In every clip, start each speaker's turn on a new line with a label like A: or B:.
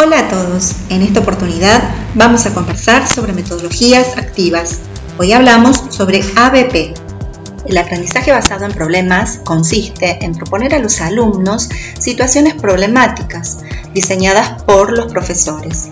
A: Hola a todos, en esta oportunidad vamos a conversar sobre metodologías activas. Hoy hablamos sobre ABP. El aprendizaje basado en problemas consiste en proponer a los alumnos situaciones problemáticas diseñadas por los profesores.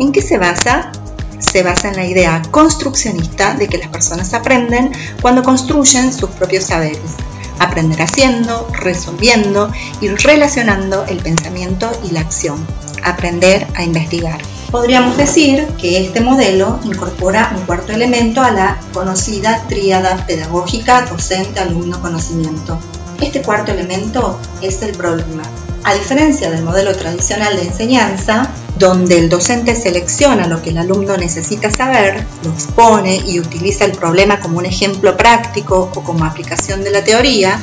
A: ¿En qué se basa? Se basa en la idea construccionista de que las personas aprenden cuando construyen sus propios saberes. Aprender haciendo, resolviendo y relacionando el pensamiento y la acción aprender a investigar. Podríamos decir que este modelo incorpora un cuarto elemento a la conocida tríada pedagógica docente-alumno-conocimiento. Este cuarto elemento es el problema. A diferencia del modelo tradicional de enseñanza, donde el docente selecciona lo que el alumno necesita saber, lo expone y utiliza el problema como un ejemplo práctico o como aplicación de la teoría,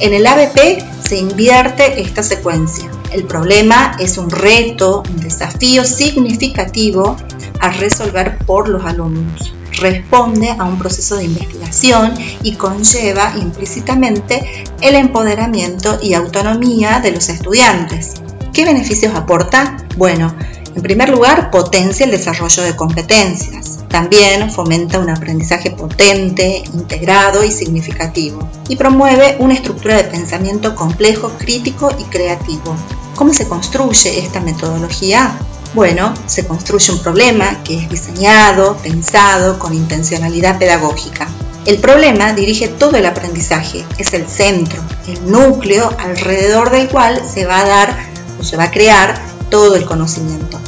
A: en el ABP se invierte esta secuencia. El problema es un reto, un desafío significativo a resolver por los alumnos. Responde a un proceso de investigación y conlleva implícitamente el empoderamiento y autonomía de los estudiantes. ¿Qué beneficios aporta? Bueno, en primer lugar, potencia el desarrollo de competencias. También fomenta un aprendizaje potente, integrado y significativo. Y promueve una estructura de pensamiento complejo, crítico y creativo. ¿Cómo se construye esta metodología? Bueno, se construye un problema que es diseñado, pensado con intencionalidad pedagógica. El problema dirige todo el aprendizaje, es el centro, el núcleo alrededor del cual se va a dar o se va a crear todo el conocimiento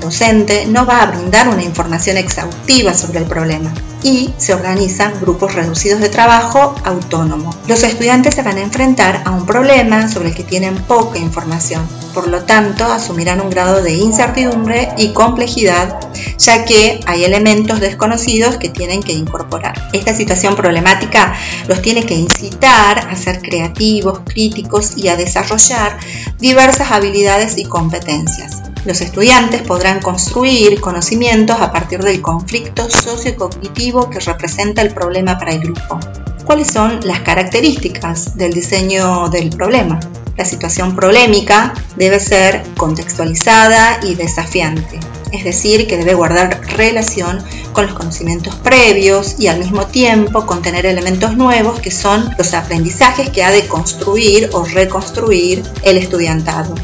A: docente no va a brindar una información exhaustiva sobre el problema y se organizan grupos reducidos de trabajo autónomo. Los estudiantes se van a enfrentar a un problema sobre el que tienen poca información, por lo tanto asumirán un grado de incertidumbre y complejidad ya que hay elementos desconocidos que tienen que incorporar. Esta situación problemática los tiene que incitar a ser creativos, críticos y a desarrollar diversas habilidades y competencias. Los estudiantes podrán construir conocimientos a partir del conflicto sociocognitivo que representa el problema para el grupo. ¿Cuáles son las características del diseño del problema? La situación problemática debe ser contextualizada y desafiante, es decir, que debe guardar relación con los conocimientos previos y al mismo tiempo contener elementos nuevos que son los aprendizajes que ha de construir o reconstruir el estudiantado.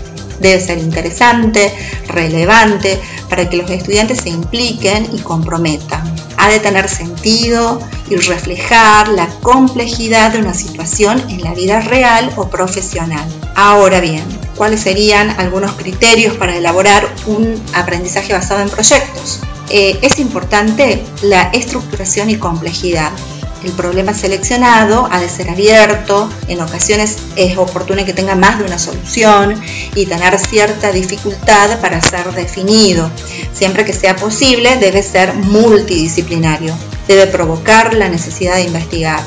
A: Debe ser interesante, relevante, para que los estudiantes se impliquen y comprometan. Ha de tener sentido y reflejar la complejidad de una situación en la vida real o profesional. Ahora bien, ¿cuáles serían algunos criterios para elaborar un aprendizaje basado en proyectos? Eh, es importante la estructuración y complejidad el problema seleccionado ha de ser abierto, en ocasiones es oportuno que tenga más de una solución y tener cierta dificultad para ser definido. Siempre que sea posible debe ser multidisciplinario, debe provocar la necesidad de investigar.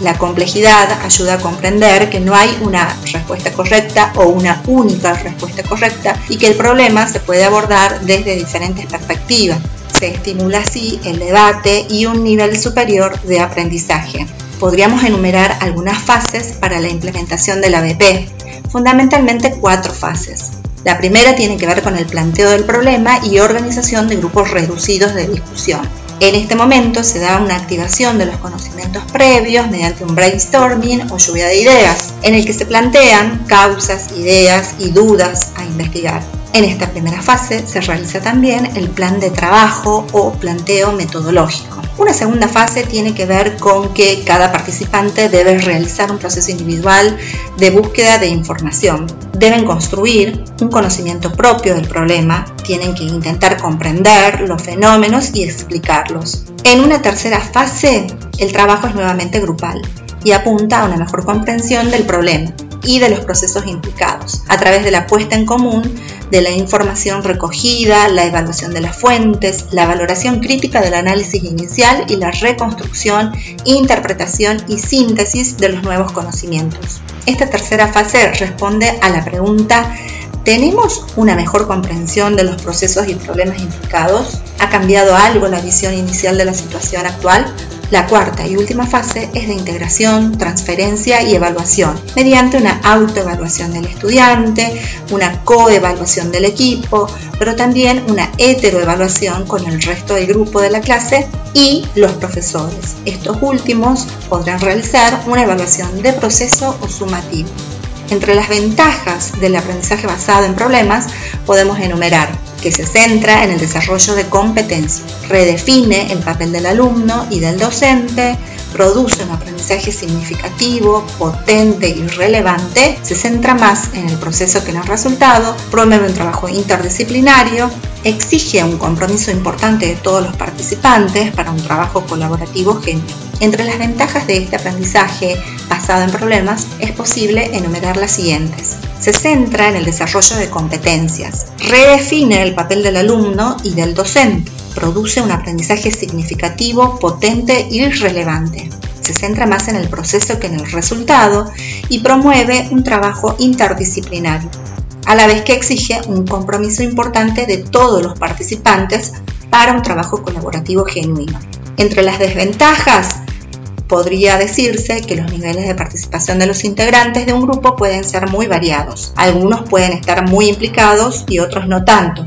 A: La complejidad ayuda a comprender que no hay una respuesta correcta o una única respuesta correcta y que el problema se puede abordar desde diferentes perspectivas. Se estimula así el debate y un nivel superior de aprendizaje. Podríamos enumerar algunas fases para la implementación del ABP, fundamentalmente cuatro fases. La primera tiene que ver con el planteo del problema y organización de grupos reducidos de discusión. En este momento se da una activación de los conocimientos previos mediante un brainstorming o lluvia de ideas, en el que se plantean causas, ideas y dudas a investigar. En esta primera fase se realiza también el plan de trabajo o planteo metodológico. Una segunda fase tiene que ver con que cada participante debe realizar un proceso individual de búsqueda de información. Deben construir un conocimiento propio del problema, tienen que intentar comprender los fenómenos y explicarlos. En una tercera fase, el trabajo es nuevamente grupal y apunta a una mejor comprensión del problema y de los procesos implicados, a través de la puesta en común de la información recogida, la evaluación de las fuentes, la valoración crítica del análisis inicial y la reconstrucción, interpretación y síntesis de los nuevos conocimientos. Esta tercera fase responde a la pregunta ¿Tenemos una mejor comprensión de los procesos y problemas implicados? ¿Ha cambiado algo la visión inicial de la situación actual? La cuarta y última fase es de integración, transferencia y evaluación, mediante una autoevaluación del estudiante, una coevaluación del equipo, pero también una heteroevaluación con el resto del grupo de la clase y los profesores. Estos últimos podrán realizar una evaluación de proceso o sumativo. Entre las ventajas del aprendizaje basado en problemas podemos enumerar que se centra en el desarrollo de competencias, redefine el papel del alumno y del docente, produce un aprendizaje significativo, potente y relevante, se centra más en el proceso que en el resultado, promueve un trabajo interdisciplinario, exige un compromiso importante de todos los participantes para un trabajo colaborativo genuino. Entre las ventajas de este aprendizaje basado en problemas es posible enumerar las siguientes. Se centra en el desarrollo de competencias, redefine el papel del alumno y del docente, produce un aprendizaje significativo, potente y relevante. Se centra más en el proceso que en el resultado y promueve un trabajo interdisciplinario, a la vez que exige un compromiso importante de todos los participantes para un trabajo colaborativo genuino. Entre las desventajas podría decirse que los niveles de participación de los integrantes de un grupo pueden ser muy variados. Algunos pueden estar muy implicados y otros no tanto.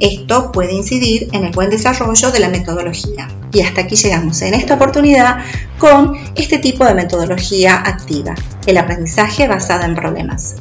A: Esto puede incidir en el buen desarrollo de la metodología. Y hasta aquí llegamos en esta oportunidad con este tipo de metodología activa, el aprendizaje basado en problemas.